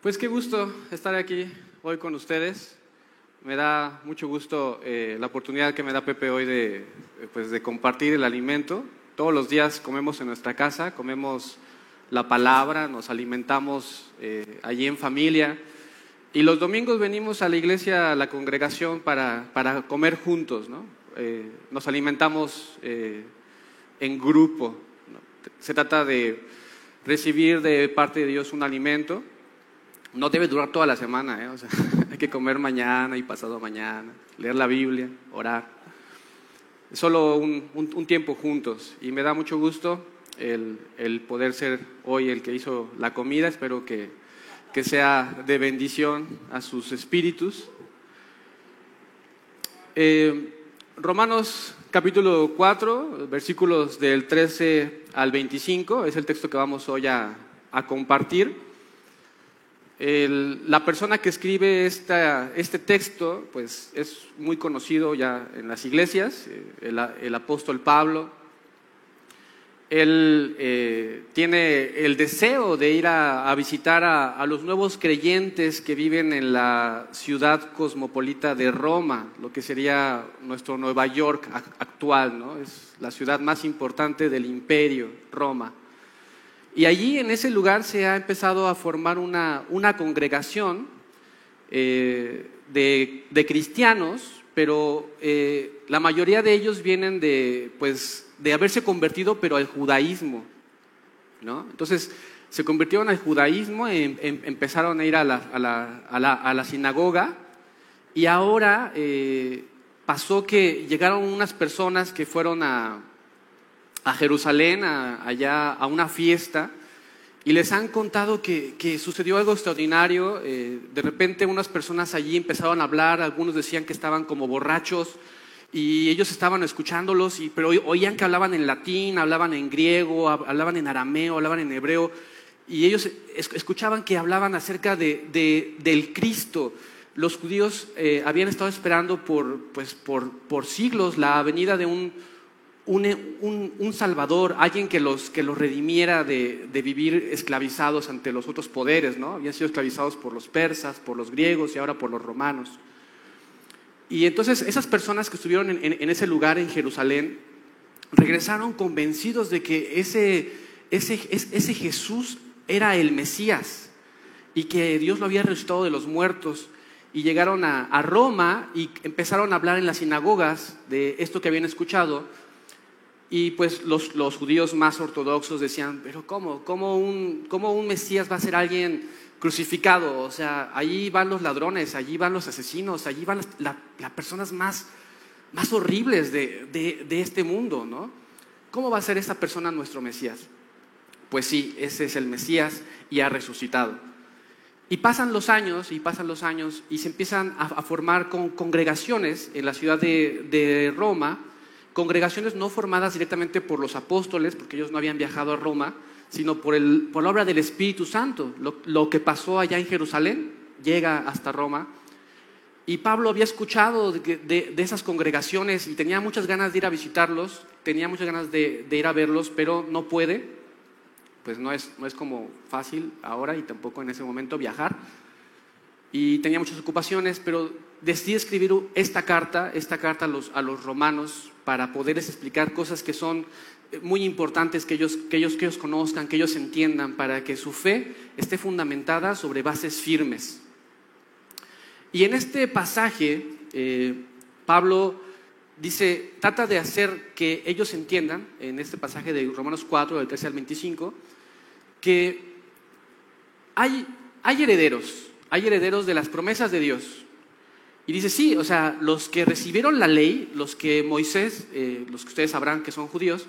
Pues qué gusto estar aquí hoy con ustedes. Me da mucho gusto eh, la oportunidad que me da Pepe hoy de, eh, pues, de compartir el alimento. Todos los días comemos en nuestra casa, comemos la palabra, nos alimentamos eh, allí en familia. Y los domingos venimos a la iglesia, a la congregación, para, para comer juntos. ¿no? nos alimentamos en grupo. Se trata de recibir de parte de Dios un alimento no debe durar toda la semana, ¿eh? hay que comer mañana y pasado mañana, leer la Biblia, orar. Solo un, tiempo juntos y me da mucho gusto el, poder ser hoy el que hizo la comida. Espero que, sea de bendición a sus espíritus. Eh, Romanos capítulo 4, versículos del 13 al 25, es el texto que vamos hoy a compartir la persona que escribe este texto, pues es muy conocido ya en las iglesias, eh, el, apóstol Pablo. Él eh, tiene el deseo de ir a, visitar a, los nuevos creyentes que viven en la ciudad cosmopolita de Roma, lo que sería nuestro Nueva York actual, ¿no? Es la ciudad más importante del imperio, Roma. Y allí en ese lugar se ha empezado a formar una, congregación eh, de, cristianos, pero eh, la mayoría de ellos vienen de, pues, de haberse convertido, pero al judaísmo. ¿no? Entonces, se convirtieron al judaísmo, em, em, empezaron a ir a la, sinagoga y ahora eh, pasó que llegaron unas personas que fueron a, a Jerusalén, allá a una fiesta, y les han contado que, sucedió algo extraordinario. Eh, de repente unas personas allí empezaron a hablar, algunos decían que estaban como borrachos y ellos estaban escuchándolos, y, pero oían que hablaban en latín, hablaban en griego, hablaban en arameo, hablaban en hebreo, y ellos escuchaban que hablaban acerca de, del Cristo. Los judíos eh, habían estado esperando por, pues, por, por siglos la venida de un un, salvador, alguien que los, que los redimiera de, vivir esclavizados ante los otros poderes, ¿no? Habían sido esclavizados por los persas, por los griegos y ahora por los romanos. Y entonces esas personas que estuvieron en, ese lugar en Jerusalén regresaron convencidos de que ese, ese, ese Jesús era el Mesías y que Dios lo había resucitado de los muertos. Y llegaron a, a Roma y empezaron a hablar en las sinagogas de esto que habían escuchado y pues los, judíos más ortodoxos decían, pero ¿cómo? ¿Cómo un, ¿Cómo un Mesías va a ser alguien crucificado? O sea, allí van los ladrones, allí van los asesinos, allí van las, personas más, más horribles de, este mundo, ¿no? ¿Cómo va a ser esa persona nuestro Mesías? Pues sí, ese es el Mesías y ha resucitado. Y pasan los años, y pasan los años, y se empiezan a, formar congregaciones en la ciudad de, de Roma, congregaciones no formadas directamente por los apóstoles, porque ellos no habían viajado a Roma, sino por, el, por la obra del Espíritu Santo. Lo, que pasó allá en Jerusalén llega hasta Roma. Y Pablo había escuchado de, esas congregaciones y tenía muchas ganas de ir a visitarlos, tenía muchas ganas de, ir a verlos, pero no puede, pues no es, no es como fácil ahora y tampoco en ese momento viajar. Y tenía muchas ocupaciones, pero decidí escribir esta carta, esta carta a los, a los romanos para poderles explicar cosas que son eh, muy importantes que ellos, que, ellos, que ellos conozcan, que ellos entiendan, para que su fe esté fundamentada sobre bases firmes. Y en este pasaje, eh, Pablo dice, trata de hacer que ellos entiendan, en este pasaje de Romanos 4, del 13 al 25, que hay, hay herederos, hay herederos de las promesas de Dios. Y dice, sí, o sea, los que recibieron la ley, los que Moisés, eh, los que ustedes sabrán que son judíos,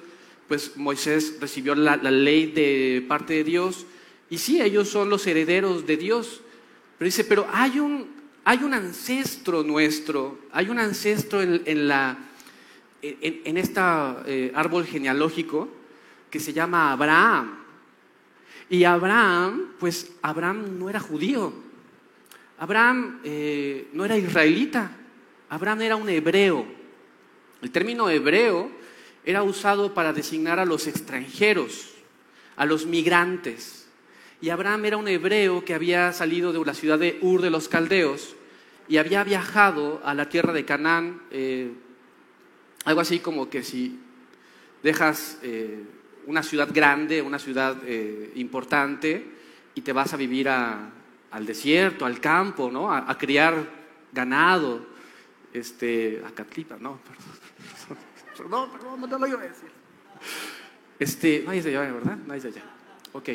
pues Moisés recibió la, ley de parte de Dios, y sí, ellos son los herederos de Dios. Pero dice, pero hay un, hay un ancestro nuestro, hay un ancestro en, en, este árbol genealógico que se llama Abraham. Y Abraham, pues Abraham no era judío, Abraham eh, no era israelita, Abraham era un hebreo. El término hebreo era usado para designar a los extranjeros, a los migrantes. Y Abraham era un hebreo que había salido de la ciudad de Ur de los Caldeos y había viajado a la tierra de Canaán, eh, algo así como que si dejas eh, una ciudad grande, una ciudad importante, y te vas a vivir al desierto, al campo, ¿no? A, criar ganado, este, a Catlipa, no, perdón, perdón, perdón, no lo iba a decir. Este, nadie se allá, ¿verdad? Nadie se allá. Ok.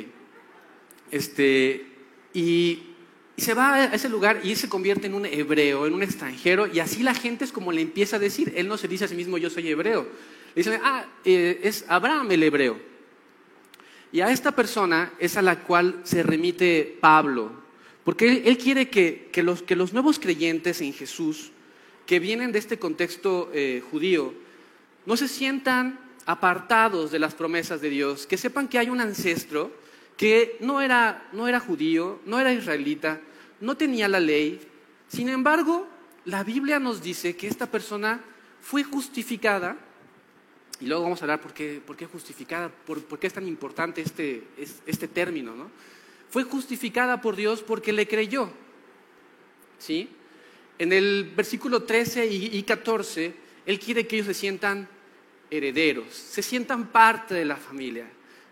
Este, y, se va a ese lugar y se convierte en un hebreo, en un extranjero, y así la gente es como le empieza a decir. Él no se dice a sí mismo, yo soy hebreo. Le dicen, ah, eh, es Abraham el hebreo. Y a esta persona es a la cual se remite Pablo, porque él, quiere que, los, que, los, nuevos creyentes en Jesús, que vienen de este contexto eh, judío, no se sientan apartados de las promesas de Dios, que sepan que hay un ancestro que no era, no era judío, no era israelita, no tenía la ley. Sin embargo, la Biblia nos dice que esta persona fue justificada, y luego vamos a hablar por qué, por qué justificada, por, por, qué es tan importante este, este término, ¿no? Fue justificada por Dios porque le creyó. ¿Sí? En el versículo 13 y 14, Él quiere que ellos se sientan herederos, se sientan parte de la familia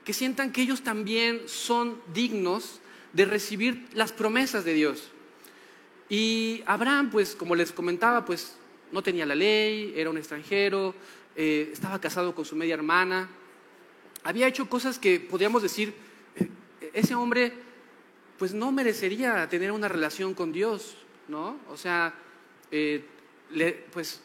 que sientan que ellos también son dignos de recibir las promesas de Dios. Y Abraham, pues como les comentaba, pues no tenía la ley, era un extranjero, eh, estaba casado con su media hermana, había hecho cosas que podríamos decir, ese hombre pues no merecería tener una relación con Dios, ¿no? O sea, eh, pues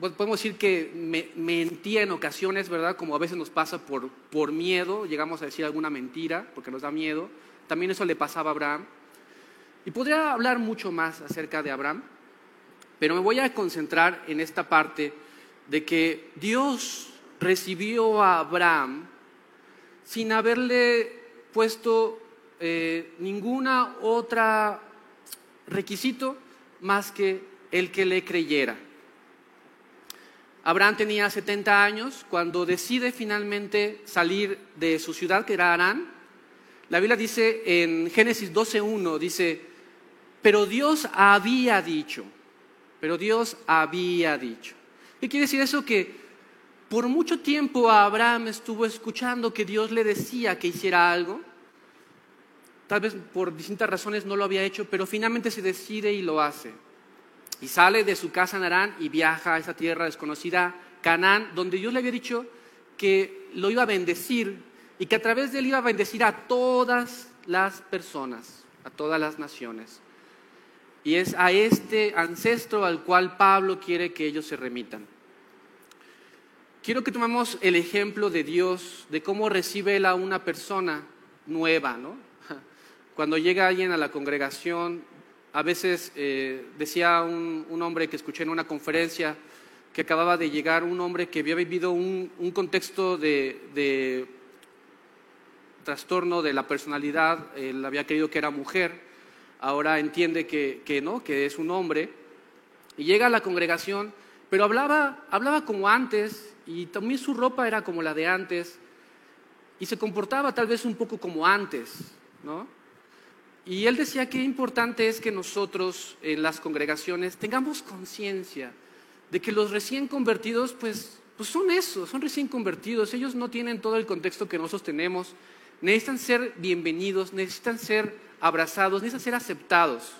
podemos decir que mentía en ocasiones, ¿verdad? Como a veces nos pasa por, por miedo, llegamos a decir alguna mentira porque nos da miedo. También eso le pasaba a Abraham. Y podría hablar mucho más acerca de Abraham, pero me voy a concentrar en esta parte de que Dios recibió a Abraham sin haberle puesto eh, ninguna otra requisito más que el que le creyera. Abraham tenía 70 años cuando decide finalmente salir de su ciudad, que era Arán. La Biblia dice en Génesis 12.1, dice, pero Dios había dicho, pero Dios había dicho. ¿Qué quiere decir eso? Que por mucho tiempo Abraham estuvo escuchando que Dios le decía que hiciera algo. Tal vez por distintas razones no lo había hecho, pero finalmente se decide y lo hace. Y sale de su casa en Arán y viaja a esa tierra desconocida, Canaán, donde Dios le había dicho que lo iba a bendecir y que a través de él iba a bendecir a todas las personas, a todas las naciones. Y es a este ancestro al cual Pablo quiere que ellos se remitan. Quiero que tomemos el ejemplo de Dios, de cómo recibe él a una persona nueva, ¿no? Cuando llega alguien a la congregación, a veces eh, decía un, hombre que escuché en una conferencia que acababa de llegar, un hombre que había vivido un, contexto de, trastorno de la personalidad, él había creído que era mujer, ahora entiende que, que, no, que es un hombre, y llega a la congregación, pero hablaba, hablaba como antes, y también su ropa era como la de antes, y se comportaba tal vez un poco como antes, ¿no? Y él decía que importante es que nosotros en las congregaciones tengamos conciencia de que los recién convertidos, pues, pues son eso, son recién convertidos. Ellos no tienen todo el contexto que nosotros tenemos. Necesitan ser bienvenidos, necesitan ser abrazados, necesitan ser aceptados.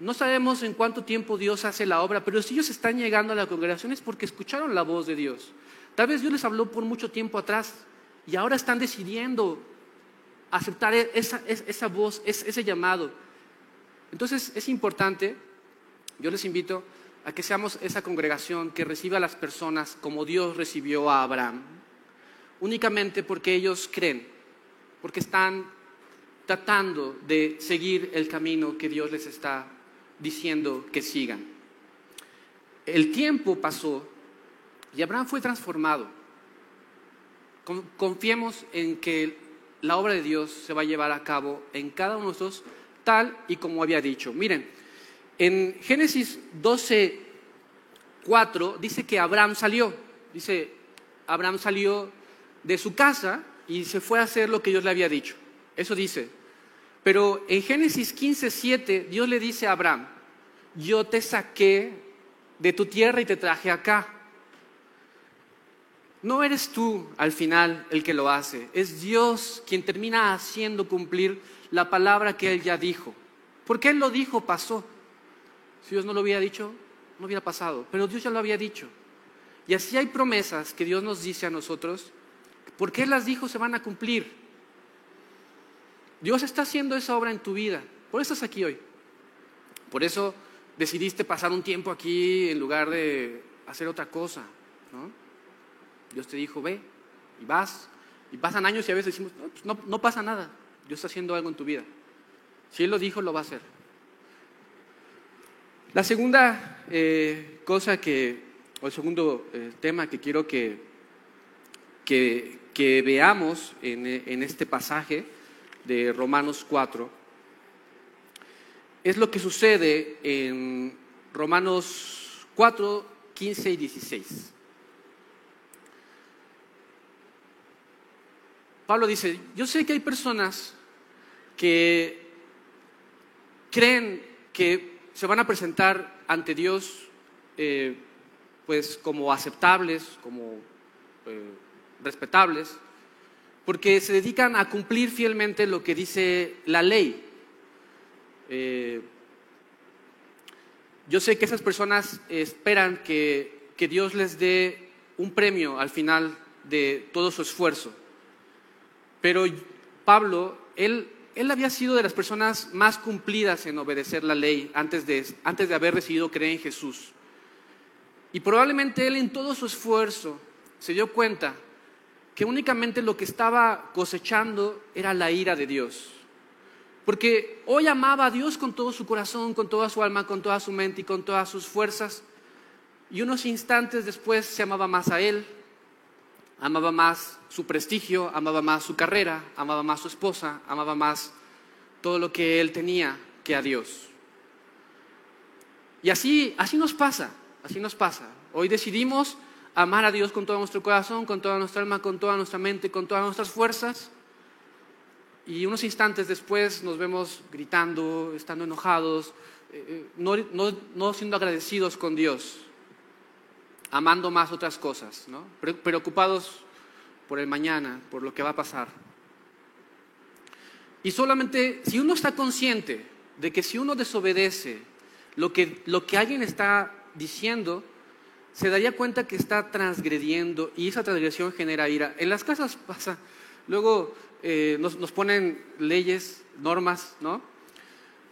No sabemos en cuánto tiempo Dios hace la obra, pero si ellos están llegando a la congregación es porque escucharon la voz de Dios. Tal vez Dios les habló por mucho tiempo atrás y ahora están decidiendo aceptar e-, esa, voz, ese llamado. Entonces es importante, yo les invito a que seamos esa congregación que reciba a las personas como Dios recibió a Abraham, únicamente porque ellos creen, porque están tratando de seguir el camino que Dios les está diciendo que sigan. El tiempo pasó y Abraham fue transformado. Confiemos en que la obra de Dios se va a llevar a cabo en cada uno de nosotros tal y como había dicho. Miren, en Génesis 12, 4 dice que Abraham salió, dice, Abraham salió de su casa y se fue a hacer lo que Dios le había dicho. Eso dice. Pero en Génesis 15, 7, Dios le dice a Abraham, yo te saqué de tu tierra y te traje acá. No eres tú al final el que lo hace, es Dios quien termina haciendo cumplir la palabra que Él ya dijo. Porque Él lo dijo, pasó. Si Dios no lo hubiera dicho, no hubiera pasado, pero Dios ya lo había dicho. Y así hay promesas que Dios nos dice a nosotros, porque Él las dijo se van a cumplir. Dios está haciendo esa obra en tu vida, por eso estás aquí hoy. Por eso decidiste pasar un tiempo aquí en lugar de hacer otra cosa. ¿no? Dios te dijo, ve, y vas, y pasan años y a veces decimos, no, pues no, pasa nada, Dios está haciendo algo en tu vida. Si Él lo dijo, lo va a hacer. La segunda eh, cosa que, o el segundo eh, tema que quiero que, que, veamos en, en, este pasaje de Romanos 4 es lo que sucede en Romanos 4, 15 y 16. Pablo dice, yo sé que hay personas que creen que se van a presentar ante Dios eh, pues como aceptables, como eh, respetables, porque se dedican a cumplir fielmente lo que dice la ley. Eh, yo sé que esas personas esperan que, que Dios les dé un premio al final de todo su esfuerzo. Pero Pablo, él, él había sido de las personas más cumplidas en obedecer la ley antes de, antes de haber decidido creer en Jesús. Y probablemente él en todo su esfuerzo se dio cuenta que únicamente lo que estaba cosechando era la ira de Dios. Porque hoy amaba a Dios con todo su corazón, con toda su alma, con toda su mente y con todas sus fuerzas. Y unos instantes después se amaba más a Él, amaba más su prestigio, amaba más su carrera, amaba más su esposa, amaba más todo lo que él tenía que a Dios. Y así, así nos pasa, así nos pasa. Hoy decidimos amar a Dios con todo nuestro corazón, con toda nuestra alma, con toda nuestra mente, con todas nuestras fuerzas. Y unos instantes después nos vemos gritando, estando enojados, eh, eh, no siendo agradecidos con Dios amando más otras cosas, ¿no? preocupados por el mañana, por lo que va a pasar. Y solamente si uno está consciente de que si uno desobedece lo que, lo que alguien está diciendo, se daría cuenta que está transgrediendo y esa transgresión genera ira. En las casas pasa, luego eh, nos, nos, ponen leyes, normas, ¿no?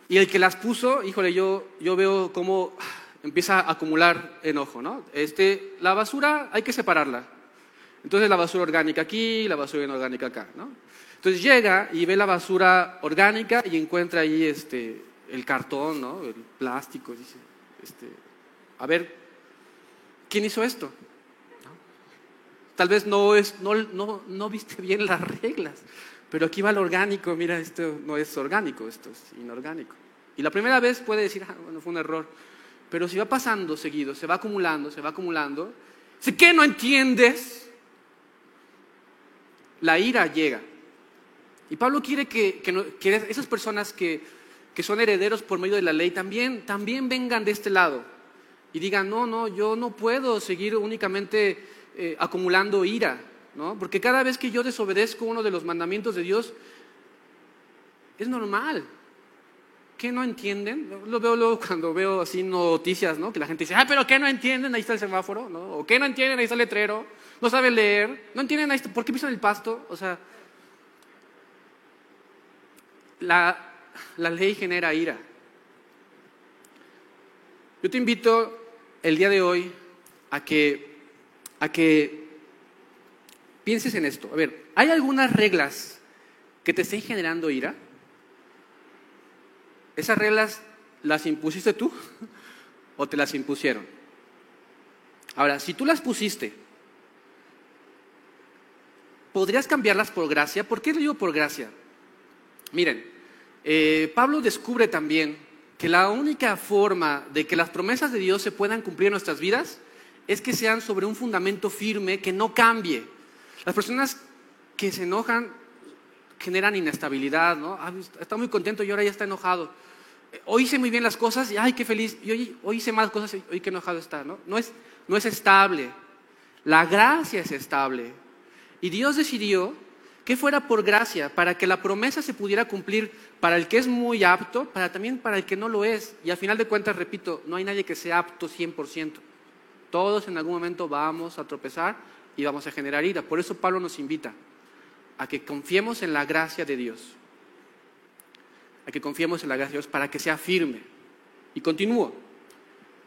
Y el que las puso, híjole, yo, yo veo cómo empieza a acumular enojo, ¿no? Este, la basura hay que separarla. Entonces la basura orgánica aquí, la basura inorgánica acá, ¿no? Entonces llega y ve la basura orgánica y encuentra ahí este, el cartón, ¿no? El plástico, dice, este, a ver, ¿quién hizo esto? Tal vez no, es, viste bien las reglas, pero aquí va el orgánico, mira, esto no es orgánico, esto es inorgánico. Y la primera vez puede decir, ah, bueno, fue un error. Pero si va pasando seguido, se va acumulando, se va acumulando, si que no entiendes, la ira llega. Y Pablo quiere que, esas personas que, son herederos por medio de la ley también, también vengan de este lado y digan, no, no, yo no puedo seguir únicamente eh, acumulando ira, ¿no? porque cada vez que yo desobedezco uno de los mandamientos de Dios, es normal, ¿Qué no entienden? Lo veo luego cuando veo así noticias, ¿no? Que la gente dice, ah, pero ¿qué no entienden? Ahí está el semáforo, ¿no? O ¿qué no entienden? Ahí está el letrero. No saben leer. No entienden ahí ¿por qué pisan el pasto? O sea, la, la ley genera ira. Yo te invito el día de hoy a que, a que pienses en esto. A ver, ¿hay algunas reglas que te estén generando ira? ¿Esas reglas las impusiste tú o te las impusieron? Ahora, si tú las pusiste, ¿podrías cambiarlas por gracia? ¿Por qué digo por gracia? Miren, eh, Pablo descubre también que la única forma de que las promesas de Dios se puedan cumplir en nuestras vidas es que sean sobre un fundamento firme que no cambie. Las personas que se enojan generan inestabilidad, ¿no? Ah, está muy contento y ahora ya está enojado. Hoy hice muy bien las cosas y ay, qué feliz. Y hoy, hoy hice más cosas y hoy qué enojado está, ¿no? No es, no es estable. La gracia es estable. Y Dios decidió que fuera por gracia, para que la promesa se pudiera cumplir para el que es muy apto, para también para el que no lo es. Y al final de cuentas, repito, no hay nadie que sea apto 100%. Todos en algún momento vamos a tropezar y vamos a generar ira. Por eso Pablo nos invita a que confiemos en la gracia de Dios. A que confiemos en la gracia de Dios para que sea firme. Y continúo.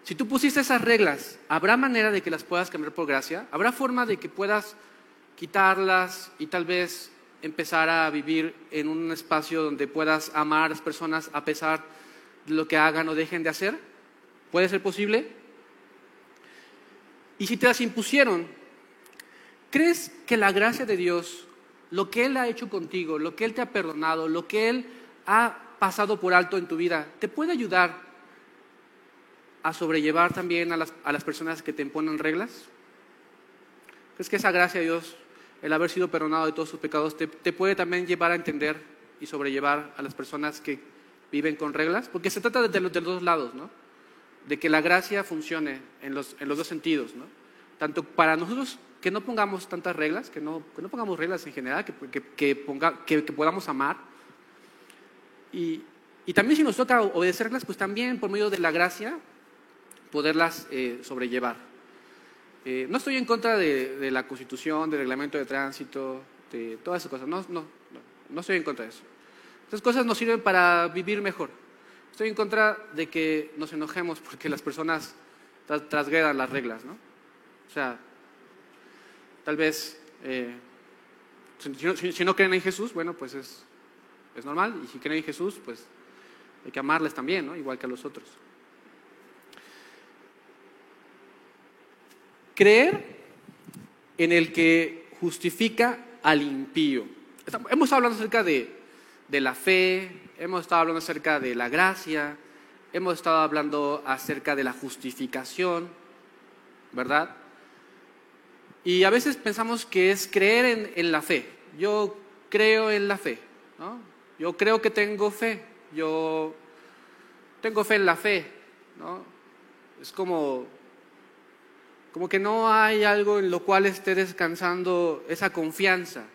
Si tú pusiste esas reglas, ¿habrá manera de que las puedas cambiar por gracia? ¿Habrá forma de que puedas quitarlas y tal vez empezar a vivir en un espacio donde puedas amar a las personas a pesar de lo que hagan o dejen de hacer? ¿Puede ser posible? Y si te las impusieron, ¿crees que la gracia de Dios, lo que Él ha hecho contigo, lo que Él te ha perdonado, lo que Él ha pasado por alto en tu vida, te puede ayudar a sobrellevar también a las, a las personas que te imponen reglas? ¿Crees que esa gracia de Dios el haber sido perdonado de todos sus pecados, te, puede también llevar a entender y sobrellevar a las personas que viven con reglas, porque se trata de, los, dos lados, ¿no? De que la gracia funcione en los, dos sentidos, ¿no? Tanto para nosotros que no pongamos tantas reglas, que no, pongamos reglas en general, que, podamos amar, y, también si nos toca obedecerlas, pues también por medio de la gracia poderlas eh, sobrellevar. Eh, no estoy en contra de, la constitución, del reglamento de tránsito, de todas esas cosas. No, no, no, estoy en contra de eso. Esas cosas nos sirven para vivir mejor. Estoy en contra de que nos enojemos porque las personas trasgredan las reglas, ¿no? O sea, tal vez, eh, si, no creen en Jesús, bueno, pues es, es normal. Y si creen en Jesús, pues hay que amarles también, ¿no? Igual que a los otros. Creer en el que justifica al impío. Hemos estado hablando acerca de, la fe, hemos estado hablando acerca de la gracia, hemos estado hablando acerca de la justificación, ¿verdad? Y a veces pensamos que es creer en, en, la fe. Yo creo en la fe, ¿no? Yo creo que tengo fe, yo tengo fe en la fe, ¿no? Es como como que no hay algo en lo cual esté descansando esa confianza.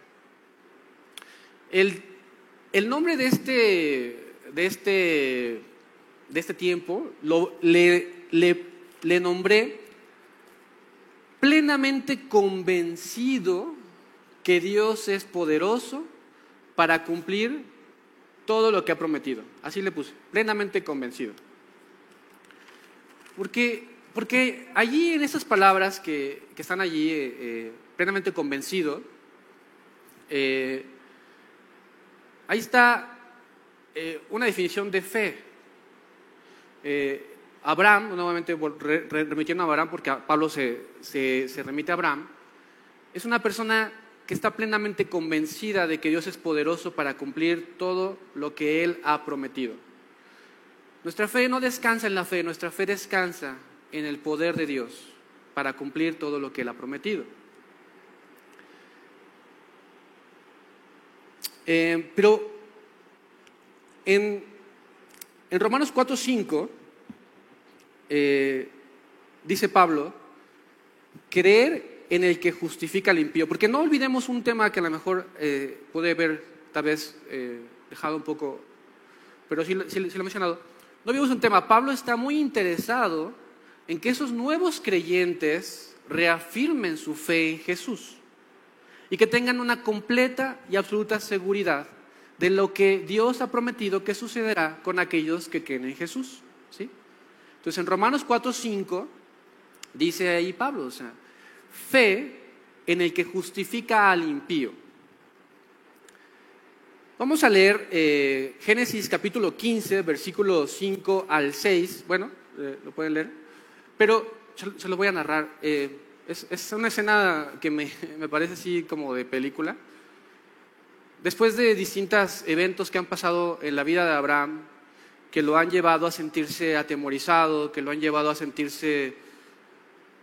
El, nombre de este, de este, de este tiempo lo, le, le nombré plenamente convencido que Dios es poderoso para cumplir todo lo que ha prometido. Así le puse, plenamente convencido. Porque porque allí en esas palabras que, están allí eh, eh, plenamente convencido, eh, ahí está una definición de fe. Abraham, nuevamente remitiendo a Abraham, porque Pablo se, se remite a Abraham, es una persona que está plenamente convencida de que Dios es poderoso para cumplir todo lo que Él ha prometido. Nuestra fe no descansa en la fe, nuestra fe descansa en el poder de Dios para cumplir todo lo que Él ha prometido. Eh, pero en, Romanos 4.5 eh, dice Pablo, creer en el que justifica al impío, porque no olvidemos un tema que a lo mejor eh, puede haber tal vez dejado un poco, pero sí, sí lo he mencionado. No olvidemos un tema, Pablo está muy interesado en que esos nuevos creyentes reafirmen su fe en Jesús y que tengan una completa y absoluta seguridad de lo que Dios ha prometido que sucederá con aquellos que creen en Jesús. ¿sí? Entonces en Romanos 4.5 dice ahí Pablo, o sea, fe en el que justifica al impío. Vamos a leer eh, Génesis capítulo 15, versículo 5 al 6. Bueno, eh, lo pueden leer. Pero se lo voy a narrar. Eh, es, una escena que me, parece así como de película. Después de distintos eventos que han pasado en la vida de Abraham, que lo han llevado a sentirse atemorizado, que lo han llevado a sentirse,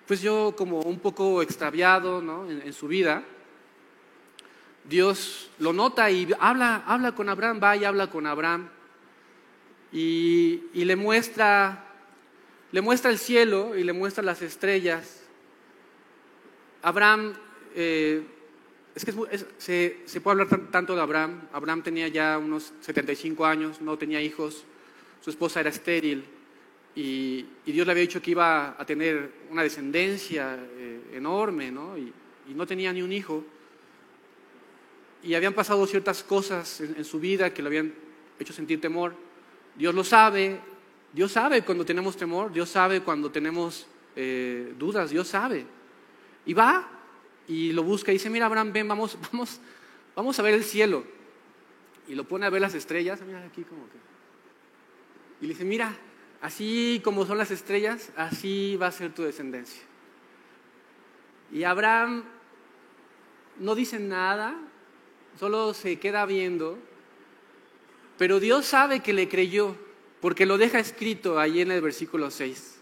pues yo como un poco extraviado ¿no? en, su vida, Dios lo nota y habla, habla con Abraham, va y habla con Abraham y, le, muestra, le muestra el cielo y le muestra las estrellas. Abraham, eh, es que se, puede hablar tanto de Abraham. Abraham tenía ya unos 75 años, no tenía hijos, su esposa era estéril y, Dios le había dicho que iba a tener una descendencia eh, enorme, ¿no? Y, no tenía ni un hijo. Y habían pasado ciertas cosas en, su vida que le habían hecho sentir temor. Dios lo sabe, Dios sabe cuando tenemos temor, Dios sabe cuando tenemos eh, dudas, Dios sabe. Y va y lo busca y dice, mira Abraham, ven, vamos, vamos, vamos a ver el cielo. Y lo pone a ver las estrellas, mira aquí como que. Y le dice, mira, Así como son las estrellas, así va a ser tu descendencia. Y Abraham no dice nada, solo se queda viendo, pero Dios sabe que le creyó, porque lo deja escrito ahí en el versículo 6.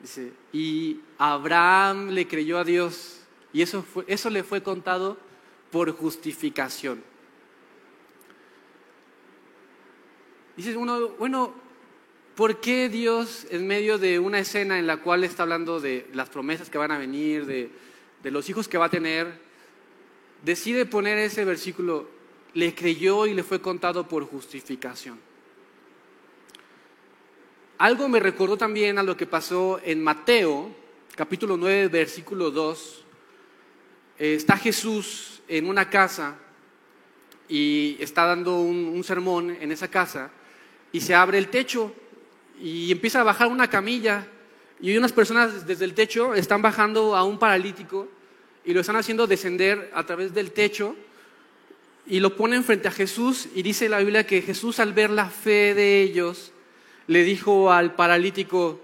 Dice, y Abraham le creyó a Dios, y eso, eso le fue contado por justificación. Dice uno, bueno, ¿Por qué Dios, en medio de una escena en la cual está hablando de las promesas que van a venir, de, los hijos que va a tener, decide poner ese versículo, le creyó y le fue contado por justificación? Algo me recordó también a lo que pasó en Mateo, capítulo 9, versículo 2. Eh, está Jesús en una casa y está dando un sermón en esa casa y se abre el techo y empieza a bajar una camilla y unas personas desde el techo están bajando a un paralítico y lo están haciendo descender a través del techo y lo ponen frente a Jesús y dice la Biblia que Jesús al ver la fe de ellos le dijo al paralítico,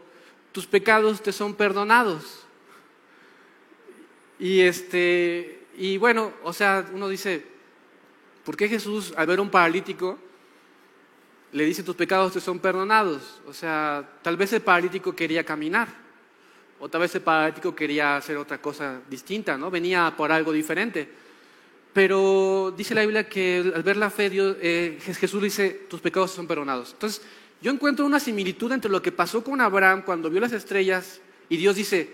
tus pecados te son perdonados. Y este y bueno, o sea, uno dice, ¿por qué Jesús al ver un paralítico le dice tus pecados te son perdonados. O sea, tal vez el paralítico quería caminar, o tal vez el paralítico quería hacer otra cosa distinta, ¿no? Venía por algo diferente. Pero dice la Biblia que al ver la fe, Dios, eh, Jesús dice, tus pecados son perdonados. Entonces, yo encuentro una similitud entre lo que pasó con Abraham cuando vio las estrellas y Dios dice,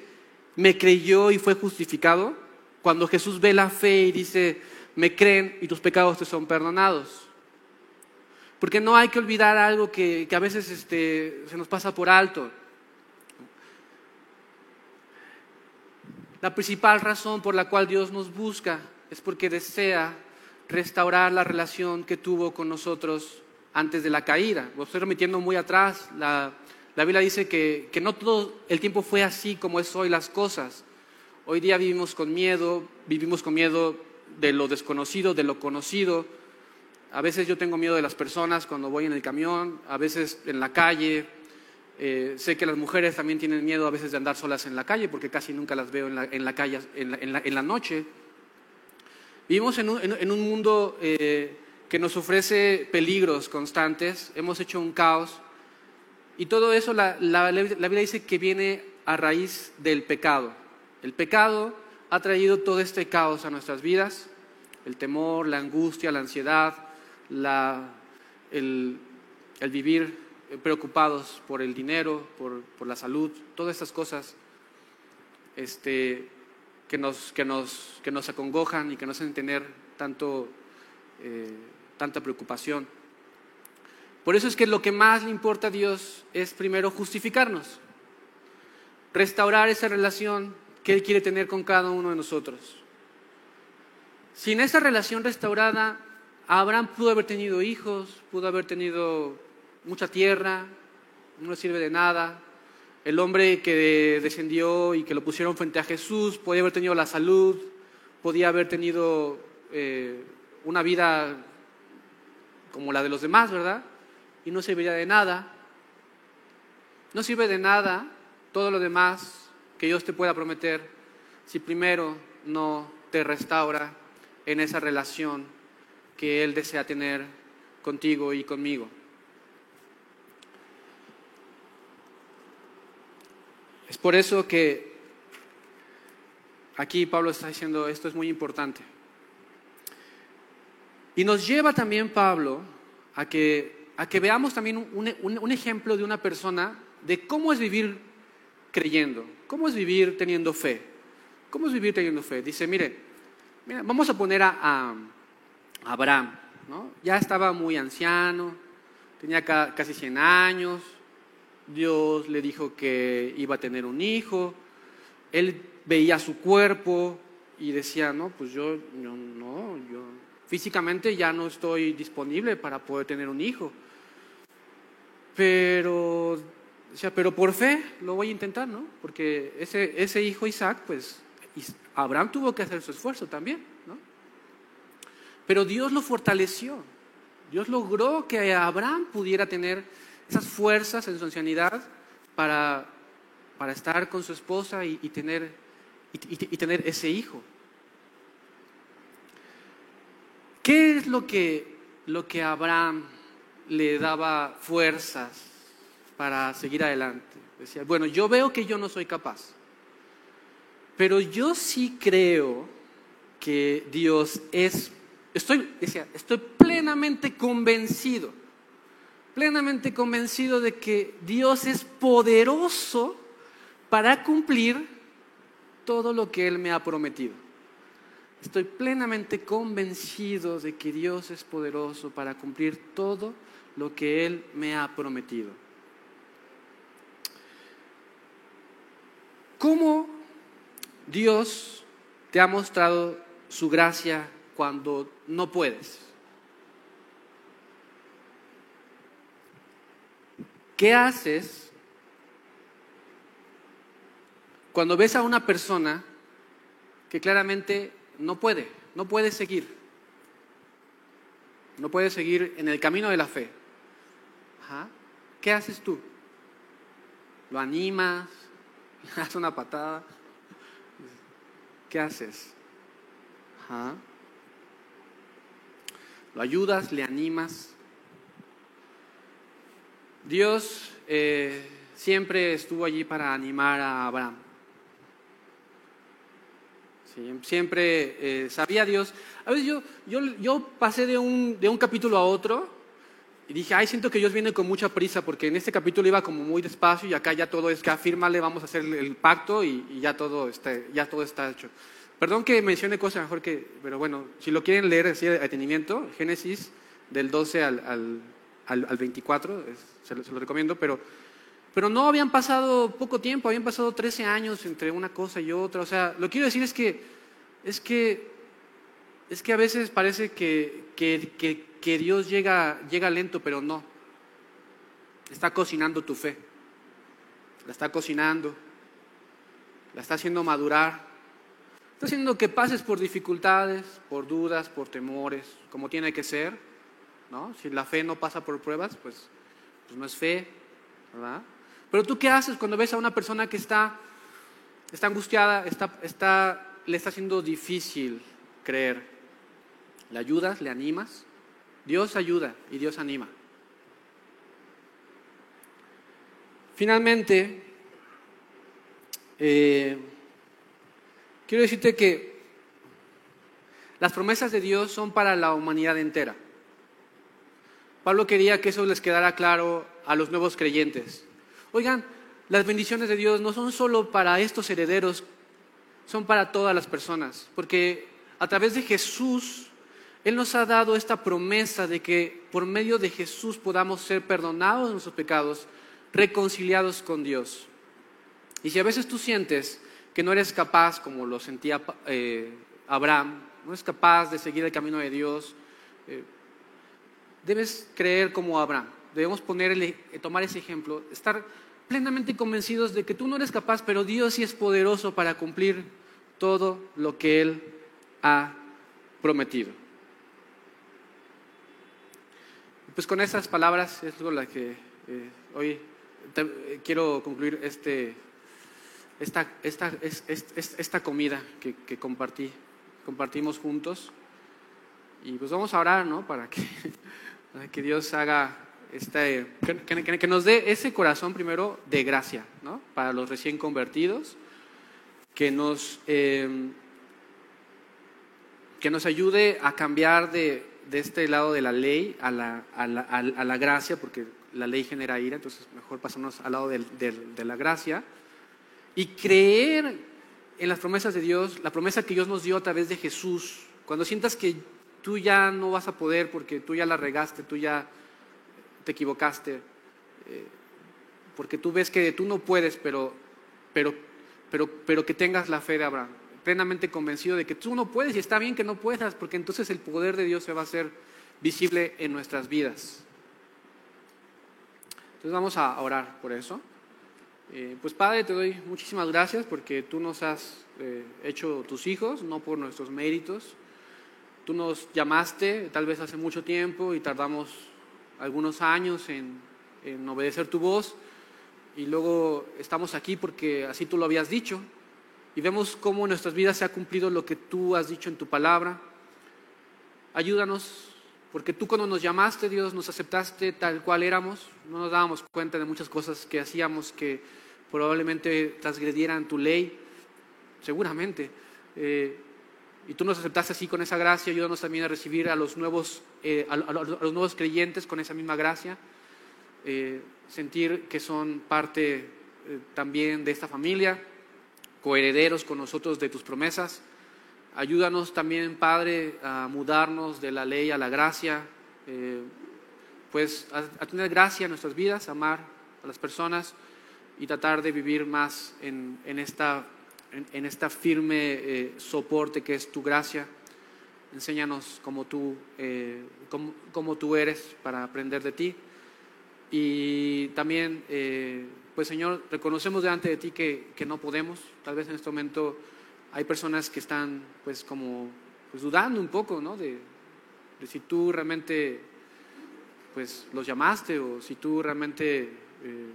me creyó y fue justificado, cuando Jesús ve la fe y dice, me creen y tus pecados te son perdonados. Porque no hay que olvidar algo que, a veces este, se nos pasa por alto. La principal razón por la cual Dios nos busca es porque desea restaurar la relación que tuvo con nosotros antes de la caída. Estoy remitiendo muy atrás. La, la Biblia dice que, que, no todo el tiempo fue así como es hoy las cosas. Hoy día vivimos con miedo, vivimos con miedo de lo desconocido, de lo conocido a veces yo tengo miedo de las personas cuando voy en el camión, a veces en la calle. Eh, sé que las mujeres también tienen miedo a veces de andar solas en la calle porque casi nunca las veo en la, calle en la, noche. Vivimos en un, mundo eh, que nos ofrece peligros constantes, hemos hecho un caos y todo eso la, la Biblia dice que viene a raíz del pecado. El pecado ha traído todo este caos a nuestras vidas, el temor, la angustia, la ansiedad, el, vivir preocupados por el dinero, por, la salud, todas estas cosas este, que, nos, que, nos, que nos acongojan y que nos hacen tener tanto, eh, tanta preocupación. Por eso es que lo que más le importa a Dios es primero justificarnos, restaurar esa relación que Él quiere tener con cada uno de nosotros. Sin esa relación restaurada, Abraham pudo haber tenido hijos, pudo haber tenido mucha tierra, no le sirve de nada. El hombre que descendió y que lo pusieron frente a Jesús podía haber tenido la salud, podía haber tenido eh, una vida como la de los demás, ¿verdad? Y no serviría de nada. No sirve de nada todo lo demás que Dios te pueda prometer si primero no te restaura en esa relación que Él desea tener contigo y conmigo. Es por eso que aquí Pablo está diciendo esto es muy importante. Y nos lleva también Pablo a que, a que veamos también un, un ejemplo de una persona de cómo es vivir creyendo, cómo es vivir teniendo fe, cómo es vivir teniendo fe. Dice, mire, mira, vamos a poner a, a Abraham, ¿no? Ya estaba muy anciano, tenía casi 100 años, Dios le dijo que iba a tener un hijo, él veía su cuerpo y decía, no, pues yo, no, yo físicamente ya no estoy disponible para poder tener un hijo. Pero, pero por fe lo voy a intentar, ¿no? Porque ese, ese hijo Isaac, pues Abraham tuvo que hacer su esfuerzo también, ¿no? Pero Dios lo fortaleció. Dios logró que Abraham pudiera tener esas fuerzas en su ancianidad para, para estar con su esposa y, tener, y, tener ese hijo. ¿Qué es lo que, lo que Abraham le daba fuerzas para seguir adelante? Decía, bueno, yo veo que yo no soy capaz, pero yo sí creo que Dios es, estoy, decía, estoy plenamente convencido plenamente convencido de que Dios es poderoso para cumplir todo lo que Él me ha prometido. Estoy plenamente convencido de que Dios es poderoso para cumplir todo lo que Él me ha prometido. ¿Cómo Dios te ha mostrado su gracia cuando no puedes? ¿Qué haces cuando ves a una persona que claramente no puede, no puede seguir? No puede seguir en el camino de la fe. ¿Qué haces tú? ¿Lo animas? ¿Le das una patada? ¿Qué haces? ¿Lo ayudas? ¿Le animas? Dios eh, siempre estuvo allí para animar a Abraham. Siempre eh, sabía Dios. A veces yo, yo, yo pasé de un, de un capítulo a otro y dije, ay, siento que Dios viene con mucha prisa porque en este capítulo iba como muy despacio y acá ya todo es que afírmale, vamos a hacer el pacto y, ya, todo está, ya todo está hecho. Perdón que mencione cosas mejor que, pero bueno, si lo quieren leer así de detenimiento, Génesis del 12 al al, 24, se, lo, recomiendo, pero, pero no habían pasado poco tiempo, habían pasado 13 años entre una cosa y otra. O sea, lo que quiero decir es que, es que, es que a veces parece que, que, que Dios llega, llega lento, pero no. Está cocinando tu fe, la está cocinando, la está haciendo madurar. Está haciendo que pases por dificultades, por dudas, por temores, como tiene que ser si la fe no pasa por pruebas, pues, pues no es fe, ¿verdad? Pero tú qué haces cuando ves a una persona que está, está angustiada, está, está, le está haciendo difícil creer? ¿Le ayudas? ¿Le animas? Dios ayuda y Dios anima. Finalmente, eh, quiero decirte que las promesas de Dios son para la humanidad entera. Pablo quería que eso les quedara claro a los nuevos creyentes. Oigan, las bendiciones de Dios no son solo para estos herederos, son para todas las personas, porque a través de Jesús, Él nos ha dado esta promesa de que por medio de Jesús podamos ser perdonados de nuestros pecados, reconciliados con Dios. Y si a veces tú sientes que no eres capaz, como lo sentía eh, Abraham, no eres capaz de seguir el camino de Dios, eh, debes creer como Abraham. Debemos ponerle, tomar ese ejemplo, estar plenamente convencidos de que tú no eres capaz, pero Dios sí es poderoso para cumplir todo lo que Él ha prometido. Pues con esas palabras es con las que eh, hoy eh, quiero concluir este, esta, esta, esta comida que, que, compartí, compartimos juntos. Y pues vamos a orar, ¿no? Para que que Dios haga este, que, nos dé ese corazón primero de gracia, ¿no? Para los recién convertidos, que nos, eh, que nos ayude a cambiar de, de este lado de la ley a la, a la, a la gracia, porque la ley genera ira, entonces mejor pasarnos al lado de, de la gracia, y creer en las promesas de Dios, la promesa que Dios nos dio a través de Jesús, cuando sientas que tú ya no vas a poder porque tú ya la regaste, tú ya te equivocaste, eh, porque tú ves que tú no puedes, pero, pero, pero, pero que tengas la fe de Abraham, plenamente convencido de que tú no puedes y está bien que no puedas, porque entonces el poder de Dios se va a hacer visible en nuestras vidas. Entonces vamos a orar por eso. Eh, pues Padre, te doy muchísimas gracias porque tú nos has eh, hecho tus hijos, no por nuestros méritos. Tú nos llamaste tal vez hace mucho tiempo y tardamos algunos años en, en obedecer tu voz y luego estamos aquí porque así tú lo habías dicho y vemos cómo en nuestras vidas se ha cumplido lo que tú has dicho en tu palabra. Ayúdanos, porque tú cuando nos llamaste, Dios, nos aceptaste tal cual éramos, no nos dábamos cuenta de muchas cosas que hacíamos que probablemente transgredieran tu ley, seguramente. Eh, y tú nos aceptaste así con esa gracia, ayúdanos también a recibir a los nuevos, eh, a, los nuevos creyentes con esa misma gracia, eh, sentir que son parte también de esta familia, coherederos con nosotros de tus promesas. Ayúdanos también, Padre, a mudarnos de la ley a la gracia, eh, pues a, tener gracia en nuestras vidas, amar a las personas y tratar de vivir más en, esta, en, esta firme eh, soporte que es tu gracia. Enséñanos como tú, eh, como, tú eres para aprender de ti. Y también, pues Señor, reconocemos delante de ti que, que no podemos, tal vez en este momento hay personas que están pues como pues, dudando un poco, ¿no? De, si tú realmente pues los llamaste o si tú realmente eh,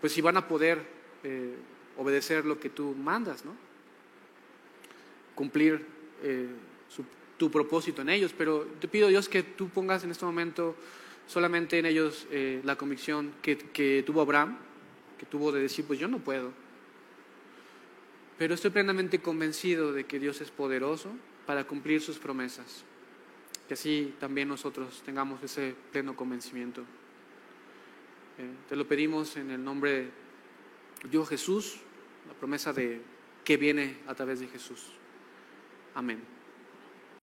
pues si van a poder eh, obedecer lo que tú mandas, ¿no? Cumplir eh, tu propósito en ellos. Pero te pido Dios que tú pongas en este momento solamente en ellos la convicción que, que tuvo Abraham, que tuvo de decir, pues yo no puedo pero estoy plenamente convencido de que Dios es poderoso para cumplir sus promesas. Que así también nosotros tengamos ese pleno convencimiento. Eh, te lo pedimos en el nombre de Dios Jesús, la promesa de que viene a través de Jesús. Amén.